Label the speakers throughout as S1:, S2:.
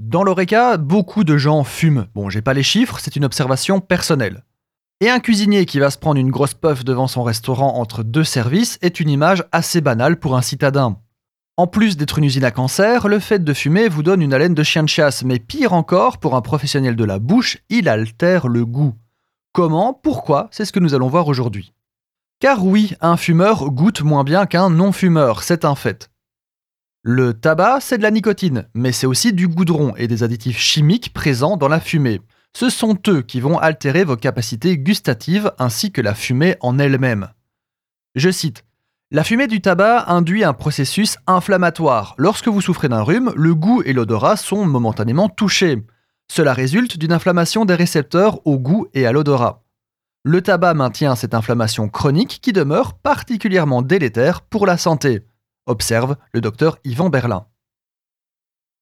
S1: Dans l'ORECA, beaucoup de gens fument. Bon, j'ai pas les chiffres, c'est une observation personnelle. Et un cuisinier qui va se prendre une grosse puff devant son restaurant entre deux services est une image assez banale pour un citadin. En plus d'être une usine à cancer, le fait de fumer vous donne une haleine de chien de chasse, mais pire encore, pour un professionnel de la bouche, il altère le goût. Comment? Pourquoi? C'est ce que nous allons voir aujourd'hui. Car oui, un fumeur goûte moins bien qu'un non-fumeur, c'est un fait. Le tabac, c'est de la nicotine, mais c'est aussi du goudron et des additifs chimiques présents dans la fumée. Ce sont eux qui vont altérer vos capacités gustatives ainsi que la fumée en elle-même. Je cite La fumée du tabac induit un processus inflammatoire. Lorsque vous souffrez d'un rhume, le goût et l'odorat sont momentanément touchés. Cela résulte d'une inflammation des récepteurs au goût et à l'odorat. Le tabac maintient cette inflammation chronique qui demeure particulièrement délétère pour la santé observe le docteur Yvan Berlin.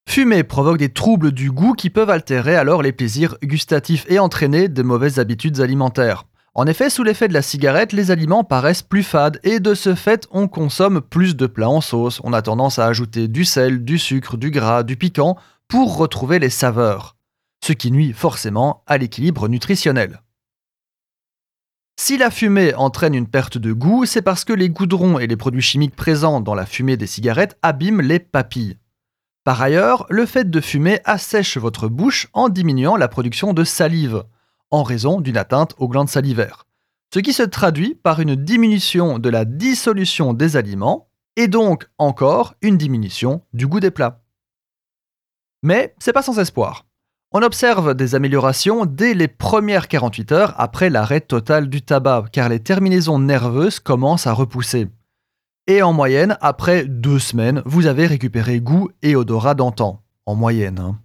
S1: Fumer provoque des troubles du goût qui peuvent altérer alors les plaisirs gustatifs et entraîner de mauvaises habitudes alimentaires. En effet, sous l'effet de la cigarette, les aliments paraissent plus fades et de ce fait, on consomme plus de plats en sauce. On a tendance à ajouter du sel, du sucre, du gras, du piquant pour retrouver les saveurs, ce qui nuit forcément à l'équilibre nutritionnel. Si la fumée entraîne une perte de goût, c'est parce que les goudrons et les produits chimiques présents dans la fumée des cigarettes abîment les papilles. Par ailleurs, le fait de fumer assèche votre bouche en diminuant la production de salive, en raison d'une atteinte aux glandes salivaires. Ce qui se traduit par une diminution de la dissolution des aliments et donc encore une diminution du goût des plats. Mais c'est pas sans espoir. On observe des améliorations dès les premières 48 heures après l'arrêt total du tabac, car les terminaisons nerveuses commencent à repousser. Et en moyenne, après deux semaines, vous avez récupéré goût et odorat d'antan. En moyenne. Hein.